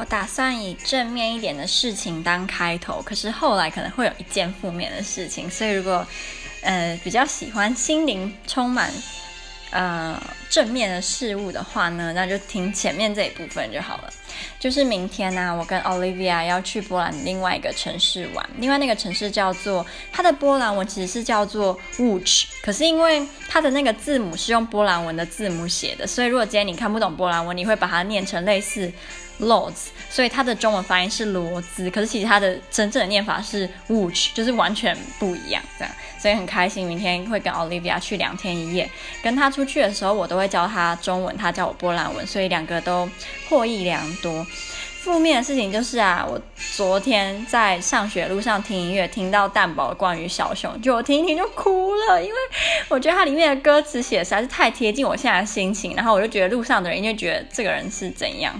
我打算以正面一点的事情当开头，可是后来可能会有一件负面的事情，所以如果呃比较喜欢心灵充满呃正面的事物的话呢，那就听前面这一部分就好了。就是明天呢、啊，我跟 Olivia 要去波兰另外一个城市玩，另外那个城市叫做它的波兰文其实是叫做 Łódź，可是因为它的那个字母是用波兰文的字母写的，所以如果今天你看不懂波兰文，你会把它念成类似 Lodz，所以它的中文发音是罗兹，可是其实它的真正的念法是 Łódź，就是完全不一样这样，所以很开心明天会跟 Olivia 去两天一夜，跟他出去的时候我都会教他中文，他教我波兰文，所以两个都获益良多。负面的事情就是啊，我昨天在上学路上听音乐，听到蛋堡关于小熊，就我听一听就哭了，因为我觉得它里面的歌词写实在是太贴近我现在的心情，然后我就觉得路上的人就觉得这个人是怎样。